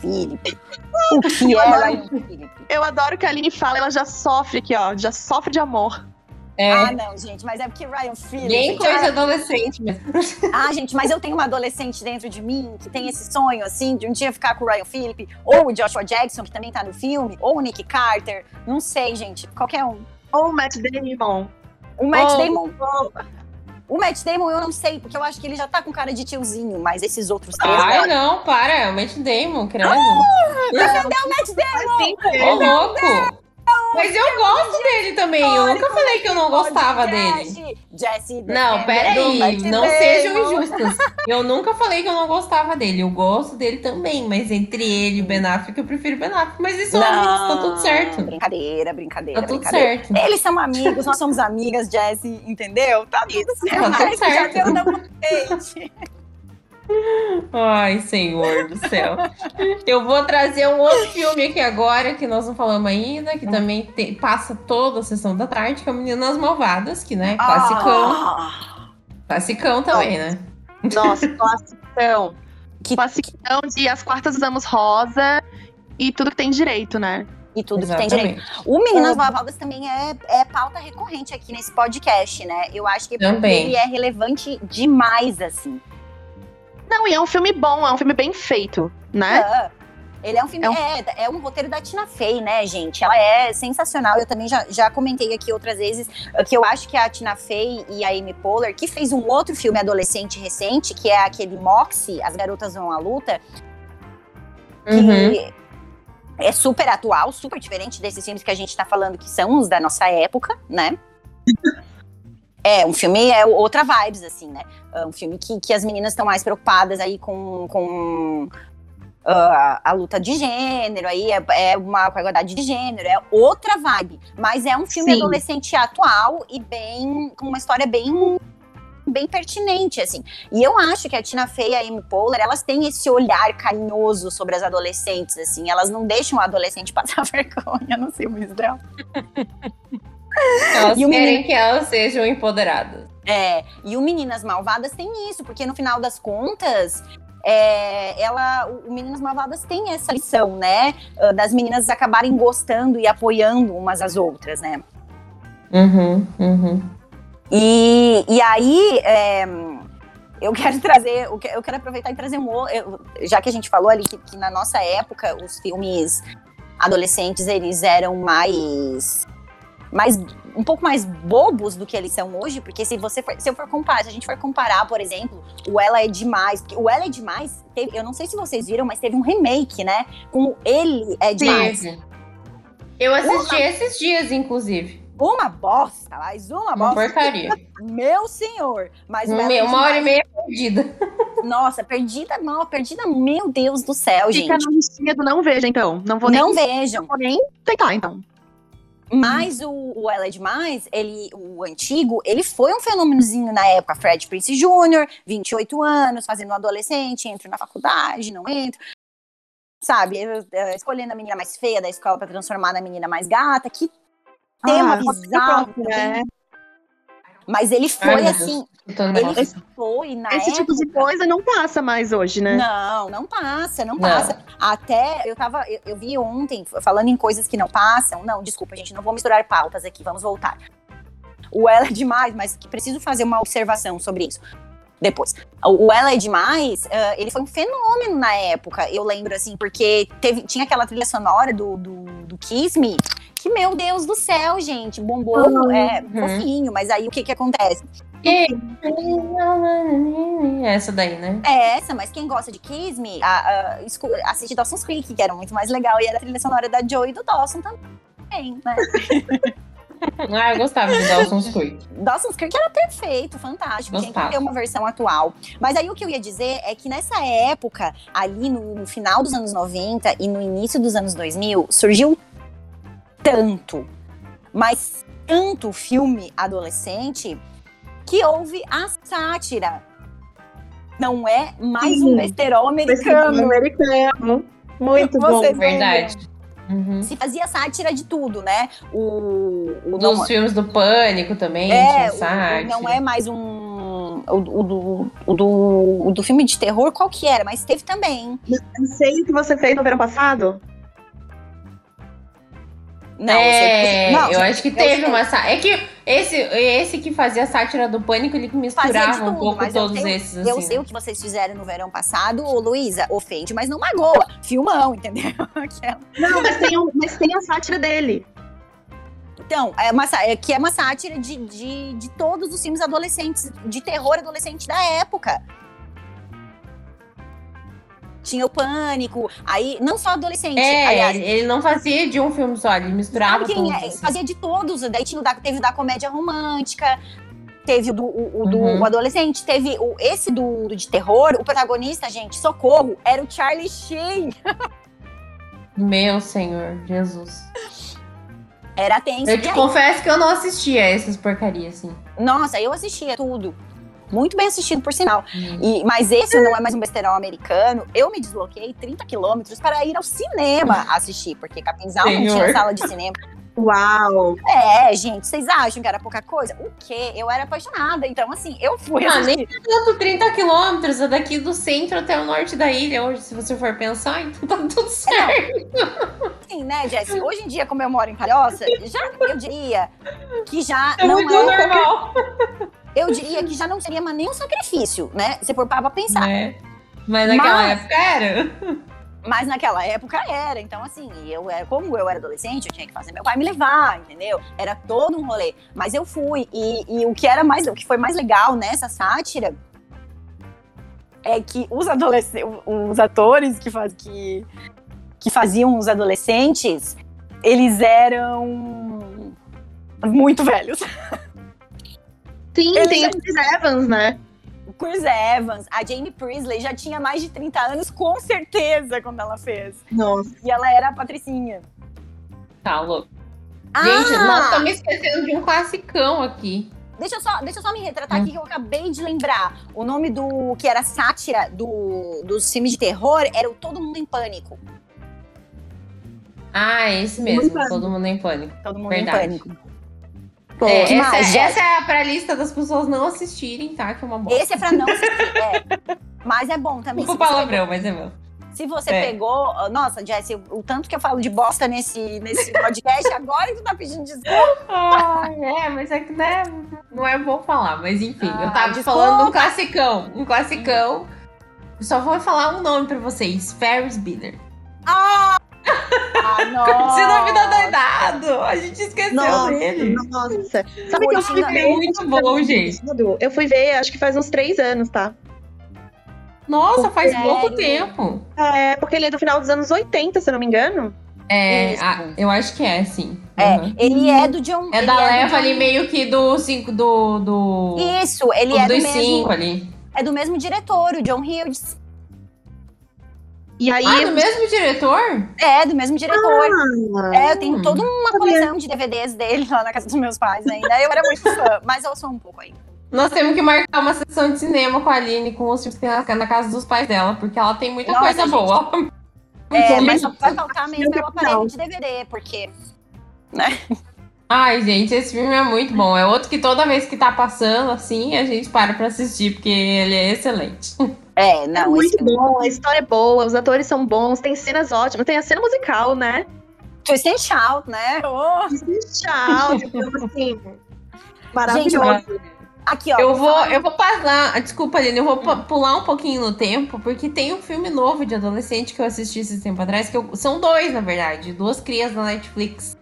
Phillip. O que Eu é adoro. Ryan Phillip? Eu adoro que a Aline fala, ela já sofre aqui, ó. Já sofre de amor. É, Ah, não, gente, mas é porque Ryan Phillip. bem gente, coisa ah, adolescente mesmo. Ah, gente, mas eu tenho uma adolescente dentro de mim que tem esse sonho, assim, de um dia ficar com o Ryan Phillip, ou o Joshua Jackson, que também tá no filme, ou o Nick Carter. Não sei, gente, qualquer um. Ou o Matt Damon. O Matt Oh, Damon. O Matt Damon eu não sei, porque eu acho que ele já tá com cara de tiozinho, mas esses outros três. Ai, não. não, para. É o Matt Damon, credo. Defendeu o Matt Damon! Ô, louco. Mas eu gosto dele também. Eu nunca falei que eu não gostava dele. Jesse, Jesse Não, peraí, não sejam injustas. Eu nunca falei que eu não gostava dele. Eu gosto dele também, mas entre ele e o Ben Affleck, eu prefiro Ben Affleck. Mas isso Não, tá tudo certo. Brincadeira, brincadeira, Tá tudo brincadeira. certo. Eles são amigos, nós somos amigas, Jessie, entendeu? Tá tudo certo. Tá tudo Já certo. deu double date. Ai, senhor do céu. Eu vou trazer um outro filme aqui agora, que nós não falamos ainda, que também tem- passa toda a sessão da tarde, que é o Meninas Malvadas, que, né, classicão. Ah, Classicão também, né? Nossa, classicão. Que- Classicão de As Quartas Usamos Rosa e tudo que tem direito, né? e tudo que tem direito. O Meninas Malvadas também é, é pauta recorrente aqui nesse podcast, né? Eu acho que Também. ele é relevante demais, assim. Não, e é um filme bom, é um filme bem feito, né? Ah, Ele é um filme, É um- é, é um roteiro da Tina Fey, né, gente? Ela é sensacional. Eu também já, já comentei aqui outras vezes eh, que eu acho que a Tina Fey e a Amy Poehler, que fez um outro filme adolescente recente, que é aquele Moxie, As Garotas Vão à Luta, que Uhum. é super atual, super diferente desses filmes que a gente tá falando que são os da nossa época, né? É, um filme é outra vibes, assim, né? É um filme que, que as meninas estão mais preocupadas aí com, com ah, a luta de gênero, aí é, é uma com a igualdade de gênero, é outra vibe. Mas é um filme Sim. adolescente atual e bem com uma história bem bem pertinente, assim. E eu acho que a Tina Fey e a Amy Poehler, elas têm esse olhar carinhoso sobre as adolescentes, assim. Elas não deixam o adolescente passar vergonha no filmes dela. Elas E querem que elas sejam empoderadas. É, e o Meninas Malvadas tem isso, porque no final das contas, é, ela, o, Meninas Malvadas tem essa lição, né? ah, Das meninas acabarem gostando e apoiando umas às outras, né? Uhum, uhum. E, e aí, é, eu quero trazer, eu quero aproveitar e trazer um outro, já que a gente falou ali que, que na nossa época os filmes adolescentes eles eram mais, mais um pouco mais bobos do que eles são hoje, porque se você for, se eu for comparar, se a gente for comparar, por exemplo, o Ela é demais, porque o Ela é demais, teve- eu não sei se vocês viram, mas teve um remake, né? Com Ele é demais. Teve. Eu assisti esses dias, inclusive. Uma bosta, mas uma Uma bosta. porcaria. Meu senhor, mas o Um Ela me- é uma hora e meia perdida. Nossa, perdida, mal, perdida, meu Deus do céu, Fica gente. na listinha do não veja, então. Não vou Não nem, vejam. não vou nem tentar, então. Mas o, o Ela é Demais, ele, o antigo, ele foi um fenômenozinho na época. Fred Prince Jr., 28 anos, fazendo um adolescente, entro na faculdade, não entro. Sabe, escolhendo a menina mais feia da escola pra transformar na menina mais gata. Que tema Ah, bizarro. próprio, né? Mas ele foi Deus. assim, Foi na Esse tipo de coisa não passa mais hoje, né? Não, não passa, não Não. passa. Até eu tava, eu, eu vi ontem falando em coisas que não passam. Não, desculpa, gente, não vou misturar pautas aqui, vamos voltar. O Ela é demais, mas que preciso fazer uma observação sobre isso. Depois. O Ela é Demais, ah, ele foi um fenômeno na época, eu lembro, assim, porque teve, tinha aquela trilha sonora do, do, do Kiss Me, que, meu Deus do céu, gente, bombou, Uhum. é, Uhum. fofinho, mas aí o que que acontece? Essa daí, né? É essa, mas quem gosta de Kiss Me, a, a, assiste Dawson's Creek, que era muito mais legal, e era a trilha sonora da Joey e do Dawson também, né? Ah, eu gostava de Dawson's Creek. Dawson's Creek era perfeito, fantástico, tinha que Gostava. ter uma versão atual. Mas aí o que eu ia dizer é que nessa época, ali no, no final dos anos 90 e no início dos anos 2000, surgiu tanto, mas tanto filme adolescente, que houve a sátira. Não é mais um besterol americano. americano. Muito bom. Verdade. Uhum. se fazia sátira de tudo, né? O, o Dos não, filmes do Pânico também, é, tinha o- não é mais um o, o do, o, do, o do filme de terror, qual que era? Mas teve também. Não sei o que você fez no verão passado. Não, é, você- não, eu você- acho que eu teve sei. uma sátira. É que esse, esse que fazia a sátira do Pânico, ele misturava um tudo, pouco mas eu todos sei- esses, assim. Eu sei o que vocês fizeram no verão passado, ô Luísa, ofende, mas não magoa. Filmão, entendeu? Aquela- Não, mas tem, um- mas tem a sátira dele. Então, é uma, é que é uma sátira de, de, de todos os filmes adolescentes, de terror adolescente da época. Tinha o pânico, aí, não só adolescente, É, aliás, ele, não fazia de um filme só, ele misturava Sabe quem todos. é? assim. Fazia de todos. Daí tinha o da, teve o da comédia romântica, teve o do, o, o do Uhum. o adolescente, teve o, esse do, do de terror. O protagonista, gente, socorro, era o Charlie Sheen. Meu senhor, Jesus. Era tenso. Eu te confesso que eu não assistia essas porcarias, assim. nossa, eu assistia tudo. Muito bem assistido, por sinal. Hum. E, mas esse não é mais um besterol americano. Eu me desloquei 30 quilômetros para ir ao cinema assistir, porque Capinzal não tinha sala de cinema. Uau! É, gente, vocês acham que era pouca coisa? O quê? Eu era apaixonada. Então, assim, eu fui Ah, nem tanto 30 quilômetros, é daqui do centro até o norte da ilha, hoje, se você for pensar, então tá tudo certo. Assim, né, Jess? Hoje em dia, como eu moro em Palhoça, já eu diria que já É não muito é. normal. Eu diria que já não seria mais nenhum sacrifício, né? Se for parar pra pensar. né? Mas naquela Mas- época era. Mas naquela época era. Então, assim, eu era, como eu era adolescente, eu tinha que fazer meu pai me levar, entendeu? Era todo um rolê. Mas eu fui. E, e o que era mais, o que foi mais legal nessa sátira é que os adolescentes, os atores que, faz, que, que faziam os adolescentes, eles eram muito velhos. Sim, Ele tem já- o Chris Evans, né? O Chris Evans, a Jane Priestley já tinha mais de 30 anos, com certeza, quando ela fez. Nossa. E ela era a Patricinha. Tá louco. Ah! Gente, nós estamos esquecendo de um classicão aqui. Deixa eu só, deixa eu só me retratar aqui que eu acabei de lembrar. O nome do que era sátira do, dos filmes de terror era o Todo Mundo em Pânico. Ah, é esse mesmo. Todo mundo em pânico. Todo Mundo Verdade. em Pânico. Pô, É, essa, mais, essa é pra lista das pessoas não assistirem, tá? Que é uma bosta. Esse é pra não assistir. É. Mas é bom também. Desculpa o se você palavrão, mas é meu. Se você É. pegou. Nossa, Jess, o, o tanto que eu falo de bosta nesse, nesse podcast, agora que tu tá pedindo desculpa. Ah, é, mas é que né, não é bom falar, mas enfim, Ah, eu tava desculpa. falando um classicão, um classicão. Só vou falar um nome pra vocês, Ferris Bueller. Ah! Ah, nossa. Esse nome tá doidado, a gente esqueceu Nossa, dele. nossa. Sabe que eu fui Rotina ver? É muito bom, gente. Eu fui ver, acho que faz uns três anos, tá? Nossa, faz Sério? pouco tempo. É, porque ele é do final dos anos 80, se eu não me engano. É, ah, eu acho que é, sim. É, Uhum. ele é do John. É da do leva John- ali meio que do cinco, do. do Isso, ele é do, dos mesmo, cinco ali. é do mesmo diretor, o John Hughes. E aí. Ah, do mesmo diretor? É, do mesmo diretor. É, eu tenho toda uma coleção de DVDs dele lá na casa dos meus pais ainda. Eu era muito fã, mas eu sou um pouco ainda. Nós temos que marcar uma sessão de cinema com a Aline com os filmes que tem na, na casa dos pais dela, porque ela tem muita Nossa, coisa gente. boa. É, Então, mas só vai faltar mesmo é o aparelho de DVD, porque. Ai, gente, esse filme é muito bom. É outro que toda vez que tá passando, assim, a gente para pra assistir, porque ele é excelente. É, É não, muito esse bom, a história é boa, os atores são bons, tem cenas ótimas, tem a cena musical, né? Twist and Shout, né? Oh. Tchau, tipo assim. Maravilhoso. Aqui, ó. Eu vou falar- eu vou passar, desculpa, Aline, eu vou pu- pular um pouquinho no tempo, porque tem um filme novo de adolescente que eu assisti esse tempo atrás, que eu- são dois, na verdade, duas crias da Netflix.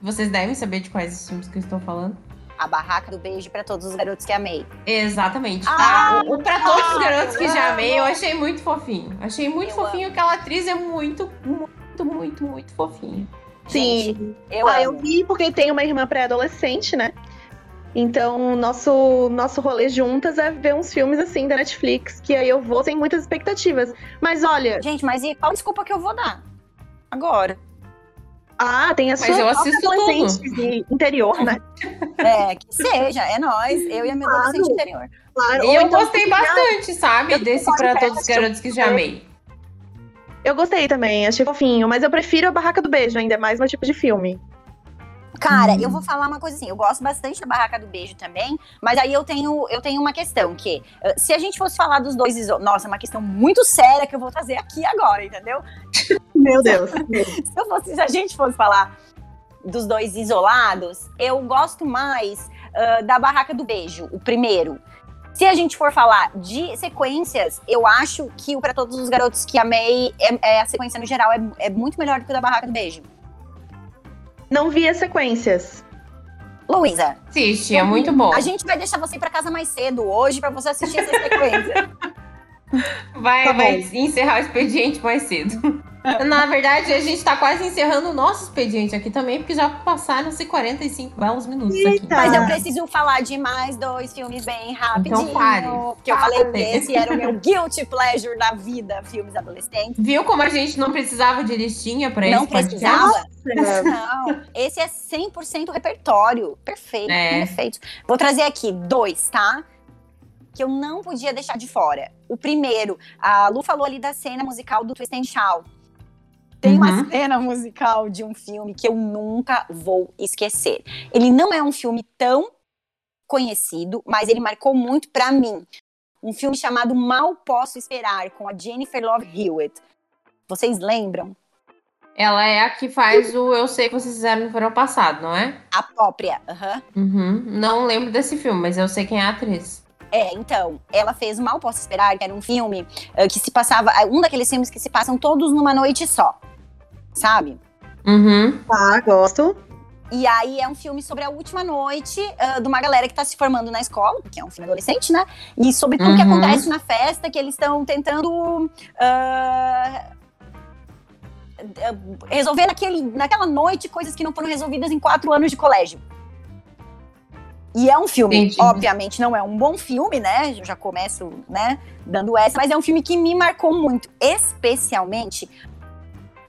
Vocês devem saber de quais os filmes que eu estou falando. A barraca do beijo pra todos os garotos que amei. Exatamente. Ah, Ah, o, o Pra Todos os ah, Garotos que Já Amei, eu amo. achei muito fofinho. Achei muito Eu fofinho, aquela atriz é muito, muito, muito, muito fofinha. Gente, Sim. eu ah, eu amo. vi porque tem uma irmã pré-adolescente, né? Então, nosso, nosso rolê juntas é ver uns filmes assim da Netflix, que aí eu vou sem muitas expectativas. Mas olha, Gente, mas e qual desculpa que eu vou dar? Agora. Ah, tem a Mas sua eu assisto adolescente de interior, né? É, que seja, é nós, eu e a minha Claro. adolescente interior. Claro. E Ou eu então, gostei bastante, sabe? Eu Desse com Todos os Garotos que Já Amei. Eu gostei também, achei fofinho, mas eu prefiro a Barraca do Beijo, ainda é mais meu tipo de filme. Cara, Hum. eu vou falar uma coisa assim, eu gosto bastante da Barraca do Beijo também, mas aí eu tenho, eu tenho uma questão, que eh, se a gente fosse falar dos dois. Nossa, é uma questão muito séria que eu vou trazer aqui agora, entendeu? Meu Deus. Se, fosse, se a gente fosse falar dos dois isolados, eu gosto mais ah, da Barraca do Beijo, o primeiro. Se a gente for falar de sequências, eu acho que o Pra Todos os Garotos que Amei, é, é- a sequência no geral é, é muito melhor do que o da Barraca do Beijo. Não vi as sequências. Luísa, Assiste, é muito bom. a gente vai deixar você ir pra casa mais cedo hoje pra você assistir essa sequência. Vai, Tá vai encerrar o expediente mais cedo. Na verdade, a gente tá quase encerrando o nosso expediente aqui também, porque já passaram-se 45 belos minutos aqui. Eita. Mas eu preciso falar de mais dois filmes bem rapidinho. Então fale. Que eu falei Fale. que esse era o meu guilty pleasure da vida, filmes adolescentes. Viu como a gente não precisava de listinha pra Não esse podcast? precisava. Não, esse é 100% repertório. Perfeito, É. perfeito. Vou trazer aqui dois, tá? Que eu não podia deixar de fora. O primeiro, a Lu falou ali da cena musical do Twist and Shout. Tem uma Uhum. cena musical de um filme que eu nunca vou esquecer. Ele não é um filme tão conhecido, mas ele marcou muito pra mim. Um filme chamado Mal Posso Esperar, com a Jennifer Love Hewitt. Vocês lembram? Ela é a que faz o Eu Sei Que Vocês Fizeram no verão passado, não é? A própria. aham. Uhum. Não lembro desse filme, mas eu sei quem é a atriz. É, então, ela fez Mal Posso Esperar, que era um filme eh, que se passava. eh, Um daqueles filmes que se passam todos numa noite só. Sabe? Uhum. Tá, gosto. E aí é um filme sobre a última noite ah, de uma galera que tá se formando na escola, porque é um filme adolescente, né? E sobre tudo que Uhum. acontece na festa, que eles estão tentando. ah, ah, resolver naquele, naquela noite coisas que não foram resolvidas em quatro anos de colégio. E é um filme, Entendi. obviamente, não é um bom filme, né? Eu já começo, né, dando essa, mas é um filme que me marcou muito, especialmente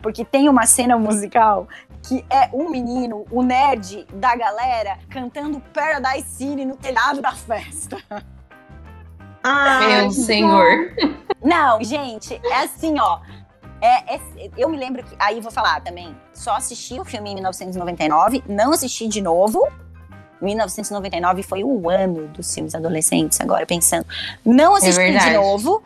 porque tem uma cena musical que é um menino, o nerd da galera, cantando Paradise City no telhado da festa. Ah, Meu senhor. Não, gente, é assim, ó. É, é- eu me lembro que. Aí vou falar também. Só assisti o filme em 1999, não assisti de novo. 1999 foi o ano dos filmes adolescentes, agora pensando. Não assisti de verdade. novo.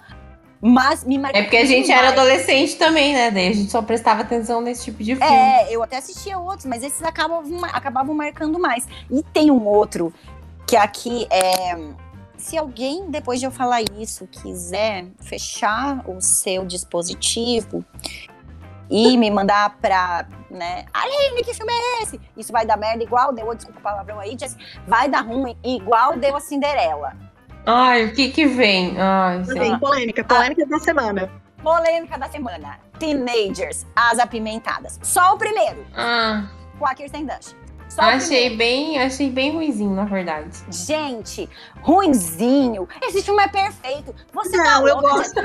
Mas me marcou É porque a gente era demais. adolescente também, né? Daí a gente só prestava atenção nesse tipo de filme. É, eu até assistia outros, mas esses acabavam, acabavam marcando mais. E tem um outro que aqui é. Se alguém, depois de eu falar isso, quiser fechar o seu dispositivo e me mandar pra, né, Aline, que filme é esse? Isso vai dar merda igual deu, desculpa o palavrão aí, Jess, vai dar ruim igual deu a Cinderela. Ai, o que que vem? Ai, Sim, polêmica, polêmica da semana. Polêmica da semana, Teenagers, As Apimentadas. Só o primeiro, Ah, com a Kirsten Dunst. Só o achei primeiro. bem, achei bem ruizinho, na verdade. Gente, ruinzinho. Esse filme é perfeito. Você tá Não, eu louca, gosto.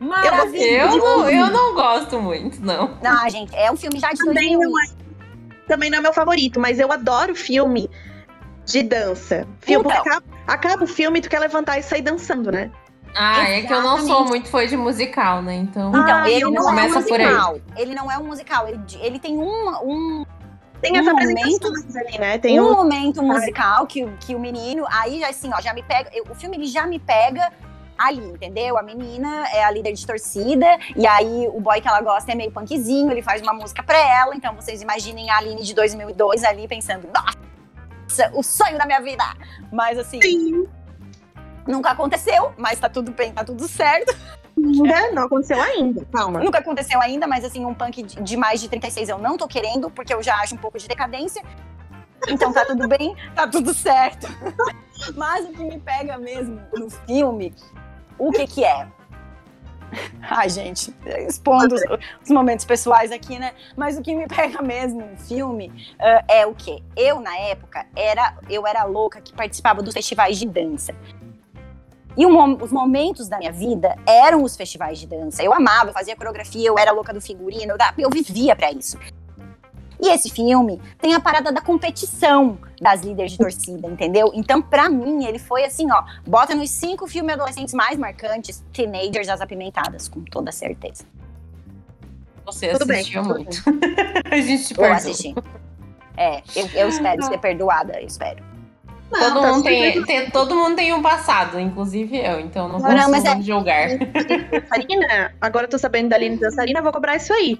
Maravilhoso. Eu não, eu não gosto muito, não. Não, gente, é um filme já de Também 2001. não é, também não é meu favorito, mas eu adoro filme de dança. Filme, Então. Acaba, o filme e tu quer levantar e sair dançando, né? Ah, é que eu não sou Exatamente. muito fã de musical, né? Então. Então, Ah, ele eu não é um começa por aí. musical. Ele não é um musical. Ele, ele tem uma- um, Tem as Um apresentações ali, né? Tem um um. momento musical que, o- que o menino. Aí, já, assim, ó, já me pega. eu- o filme ele já me pega ali, entendeu? A menina é a líder de torcida. E aí, o boy que ela gosta é meio punkzinho. Ele faz uma música pra ela. Então, vocês imaginem a Aline de 2002 ali pensando: nossa, o sonho da minha vida. Mas, assim. Sim, Nunca aconteceu, mas tá tudo bem, tá tudo certo. ainda não aconteceu ainda. Calma. Nunca aconteceu ainda, mas assim, um punk de de mais de 36 eu não tô querendo, porque eu já acho um pouco de decadência. Então tá tudo bem, tá tudo certo. Mas o que me pega mesmo no filme, o que que é? Ai, gente, expondo os, os momentos pessoais aqui, né? Mas o que me pega mesmo no filme ah, é o quê? Eu, na época, era, eu era louca que participava dos festivais de dança. E mo- os momentos da minha vida eram os festivais de dança. Eu amava, eu fazia coreografia, eu era louca do figurino, eu, eu vivia pra isso. E esse filme tem a parada da competição das líderes de torcida, entendeu? Então, pra mim, ele foi assim, ó, bota nos cinco filmes adolescentes mais marcantes, Teenagers As Apimentadas, com toda certeza. Você Tudo bem, assistiu tudo muito. a gente te Vou perdoa. assistir. É, eu, eu espero ser perdoada, eu espero. Todo, tá mundo tem, tem- todo mundo tem um passado, inclusive eu, então não Não, posso mas é- julgar. dançarina, agora eu tô sabendo da Aline dançarina, eu vou cobrar isso aí.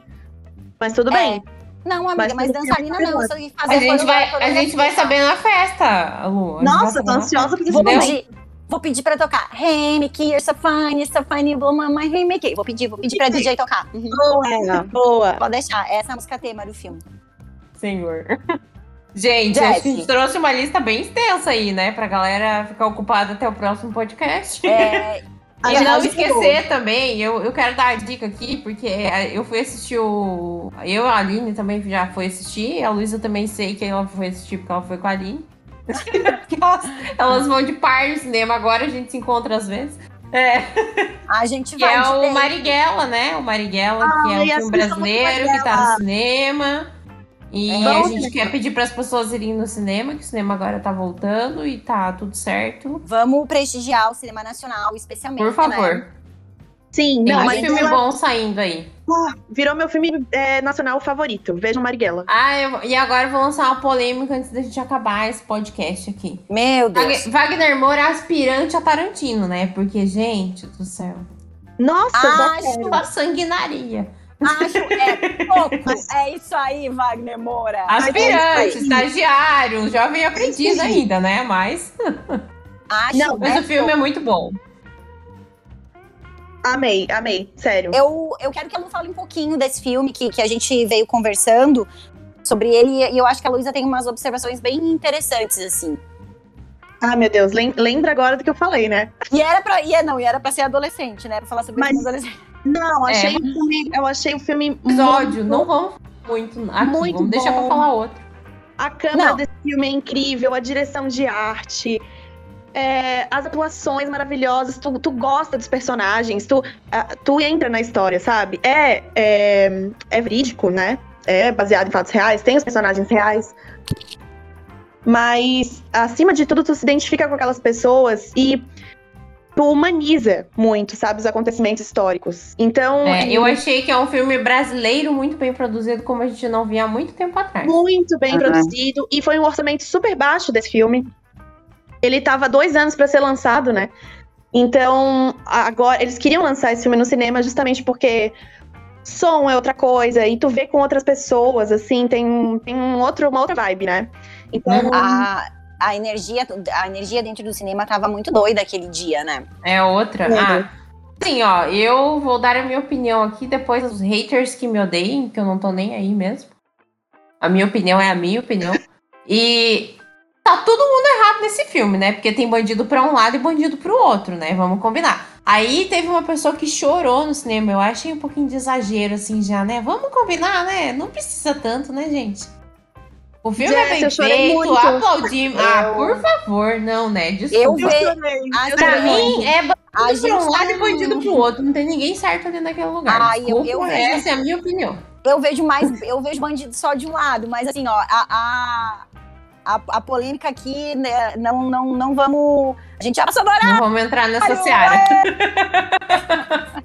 Mas tudo É, bem. Não, amiga, Mas mas, dançarina não, fazer A gente, vai, a gente vai saber na festa, Lu. Nossa, tô ansiosa pra Vou pedir, vou pedir pra tocar. Hey, Mickey, you're so fine, you're so you blow my mind, hey, Mickey. Vou pedir, vou pedir pra DJ tocar. Uhum. Boa, boa. Pode deixar, essa é a música tema do filme. Senhor. Gente, a gente trouxe uma lista bem extensa aí, né? Pra galera ficar ocupada até o próximo podcast. É, e não esquecer também, eu, eu quero dar a dica aqui, porque eu fui assistir o. Eu, a Aline também já foi assistir, a Luísa também sei que ela foi assistir porque ela foi com a Aline. elas, elas vão de par no cinema agora, a gente se encontra às vezes. É, a gente que vai é de o. Marighella, né? O Marighella, que é um filme brasileiro que tá no cinema. E É, a vamos gente quer pedir para as pessoas irem no cinema, que o cinema agora tá voltando e tá tudo certo. Vamos prestigiar o cinema nacional, especialmente. Por favor. Né? Sim, Tem não, mais filme Marighella bom saindo aí. virou meu filme é, nacional favorito. Vejam Marighella. Ah, eu- e agora eu vou lançar uma polêmica antes da gente acabar esse podcast aqui. Meu Deus. Wag- Wagner Moura é aspirante a Tarantino, né? Porque, gente do céu, Nossa, Ah, bacana. uma sanguinaria. Acho é É isso aí, Wagner Moura. Aspirante, aí. estagiário, jovem aprendiz ainda, né? Mas, Acho Não, mas é o filme é muito bom. amei, amei, sério. Eu, eu quero que a Lu fale um pouquinho desse filme que, que a gente veio conversando sobre ele. E eu acho que a Luísa tem umas observações bem interessantes, assim. Ah, meu Deus, lem- lembra agora do que eu falei, né? E era pra. E é, não, e era pra ser adolescente, né? Pra falar sobre Mas- adolescente. Não, É. achei o filme, eu achei o filme Episódio, muito não vamos muito aqui, Muito vamos deixar pra bom. falar outro. A câmera Não. desse filme é incrível, a direção de arte, é, as atuações maravilhosas. Tu, tu gosta dos personagens, tu, ah, tu entra na história, sabe? É, é, é verídico, né? É baseado em fatos reais, tem os personagens reais. Mas, acima de tudo, tu se identifica com aquelas pessoas e humaniza muito, sabe? Os acontecimentos históricos. Então, É, eu achei que é um filme brasileiro muito bem produzido, como a gente não via há muito tempo atrás. Muito bem Uhum. produzido. E foi um orçamento super baixo desse filme. Ele tava dois anos pra ser lançado, né? Então, agora eles queriam lançar esse filme no cinema justamente porque som é outra coisa e tu vê com outras pessoas, assim, tem, tem um outro, uma outra vibe, né? Então, a, a energia, a energia dentro do cinema tava muito doida aquele dia, né? É outra. Ah, sim, ó, eu vou dar a minha opinião aqui depois dos haters que me odeiem, que eu não tô nem aí mesmo. A minha opinião é a minha opinião. E tá todo mundo errado nesse filme, né? Porque tem bandido para um lado e bandido para o outro, né? Vamos combinar. Aí teve uma pessoa que chorou no cinema. Eu achei um pouquinho de exagero, assim, já, né? Vamos combinar, né? Não precisa tanto, né, gente? O filme é bem feito, aplaudimos. Ah, por favor, não, né? Desculpa. Eu, eu pra mim, é bandido pra um lado e bandido pro outro. Não tem ninguém certo ali naquele lugar. Ai, Desculpa, eu, eu vejo... Essa é a minha opinião. Eu vejo mais, eu vejo bandido só de um lado, mas assim, ó, a, a a, a polêmica aqui, né, não, não, não vamos. A gente já passou agora. Não vamos entrar nessa seara.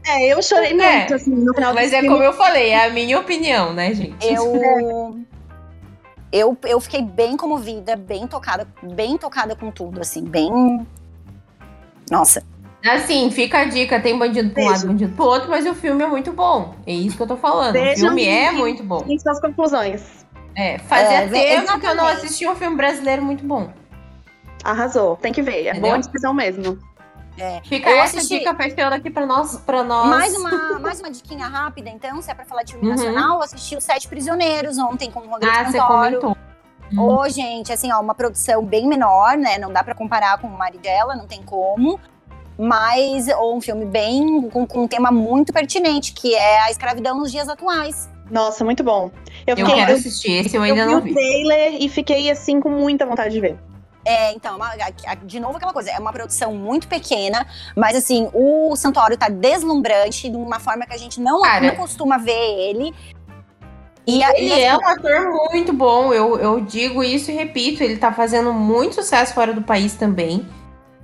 É, eu chorei é, muito, assim, no final Mas é filme. como eu falei, é a minha opinião, né, gente? Eu. Eu, eu fiquei bem comovida, bem tocada, bem tocada com tudo, assim, bem. Nossa. Assim, fica a dica: tem bandido pra um lado, bandido pro outro, mas o filme é muito bom. É isso que eu tô falando. o filme é muito bom. Tem suas conclusões. É, fazia é, tempo exatamente. que eu não assistia um filme brasileiro muito bom. Arrasou, tem que ver. É Entendeu? boa decisão mesmo. É. Fica eu essa assisti... dica fechando aqui pra nós, pra nós. Mais uma, mais uma diquinha rápida, então, se é pra falar de filme uhum. nacional, eu assisti Os Sete Prisioneiros ontem com o Rodrigo ah, Santoro. Ô, oh, gente, assim, ó, uma produção bem menor, né? Não dá pra comparar com o Maridela, não tem como. Mas, ou um filme bem, com, com um tema muito pertinente, que é a escravidão nos dias atuais. Nossa, muito bom. Eu, fiquei, eu quero assistir esse, eu ainda eu não vi. o trailer e fiquei assim com muita vontade de ver. É, então, de novo aquela coisa, é uma produção muito pequena, mas assim, o Santoro tá deslumbrante de uma forma que a gente não, Cara, não costuma ver ele. E ele é um ator muito bom, eu, eu digo isso e repito, ele tá fazendo muito sucesso fora do país também.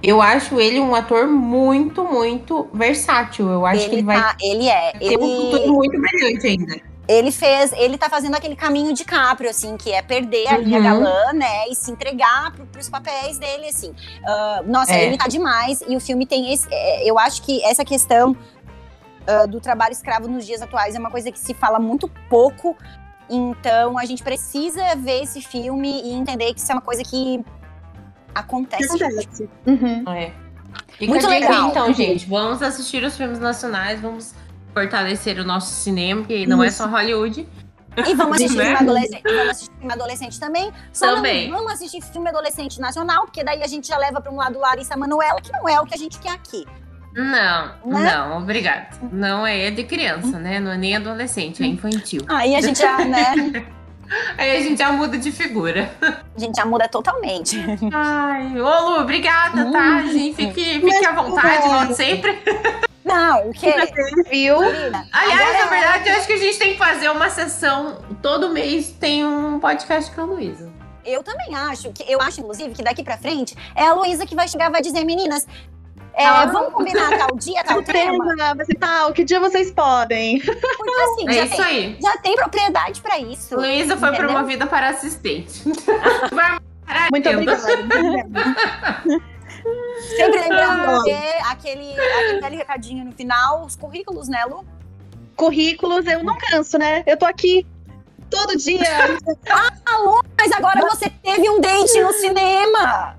Eu acho ele um ator muito, muito versátil. Eu acho ele que ele vai. Tá, ele é. Ele... um futuro muito brilhante ainda. Ele fez, ele tá fazendo aquele caminho de Caprio, assim, que é perder a linha uhum. galã, né, e se entregar pro, pros papéis dele, assim. Uh, nossa, é. ele tá demais, e o filme tem esse, é, eu acho que essa questão uh, do trabalho escravo nos dias atuais é uma coisa que se fala muito pouco, então a gente precisa ver esse filme e entender que isso é uma coisa que acontece. acontece. Uhum. É. Muito legal. então, gente, vamos assistir os filmes nacionais, vamos fortalecer o nosso cinema, que não Isso. é só Hollywood. E vamos assistir, né? filme adolescente, vamos assistir filme adolescente também. Também. Não, vamos assistir filme adolescente nacional, porque daí a gente já leva para um lado Larissa Manoela, que não é o que a gente quer aqui. Não, né? não, obrigado. Não é de criança, né? Não é nem adolescente, é infantil. Aí a gente já, né? Aí a gente já muda de figura. A gente já muda totalmente. Ai, ô Lu, obrigada, tá? Hum. Gente, fique, fique à vontade, volte sempre. Não, o que? viu? Aliás, na verdade, eu acho que a gente tem que fazer uma sessão. Todo mês tem um podcast com a Luísa. Eu também acho que eu acho, inclusive, que daqui pra frente é a Luísa que vai chegar vai dizer, meninas. É, ah. Vamos combinar tal dia, tal tema? Tal, que dia vocês podem? Porque assim, é já, isso tem, aí. já tem propriedade pra isso. Luísa foi entendeu? promovida para assistente. Muito obrigada. Sempre lembrando de aquele, aquele recadinho no final, os currículos, né, Lu? Currículos, eu não canso, né? Eu tô aqui todo dia. ah, Lu, mas agora você teve um date no cinema.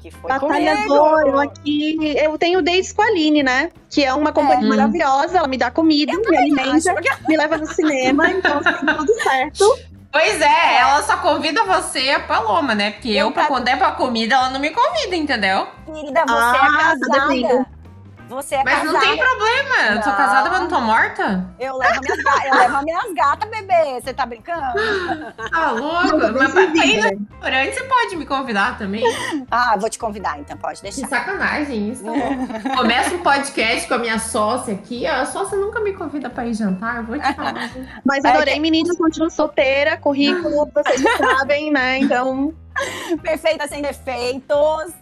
Que foi Batalhador, eu aqui. Eu tenho dates com a Aline, né? Que é uma companhia é. maravilhosa, ela me dá comida, me alimenta, me leva no cinema, então tá tudo certo. Pois é, ela só convida você a Paloma, né? Porque eu, eu quando é pra comida, ela não me convida, entendeu? Querida, você é ah, é casada. Você é mas casada. não tem problema. Não. Eu sou casada, mas não tô morta? Eu levo minhas, eu levo minhas gatas, bebê. Você tá brincando? Tá louco? Mas pra ir no restaurante, você pode me convidar também? Ah, vou te convidar, então pode deixar. Que sacanagem isso. Tá Começa um podcast com a minha sócia aqui. A sócia nunca me convida pra ir jantar. Eu vou te falar. mas adorei, meninas. Continuo solteira, currículo, vocês sabem, né? Então... Perfeita, sem defeitos.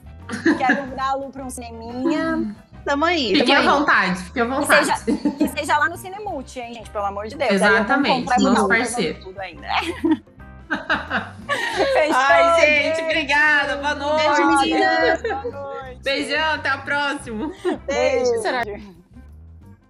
Quero dar a Lu pra um cineminha. Tamo aí. Fique à vontade, fique à vontade. Que seja, que seja lá no Cinemute, hein, gente? Pelo amor de Deus. Exatamente, nosso parceiro. Tudo ainda. Ai, gente, obrigada. Boa noite. Beijo, meninas. Boa noite. Beijão, até a próxima. Beijo. Será?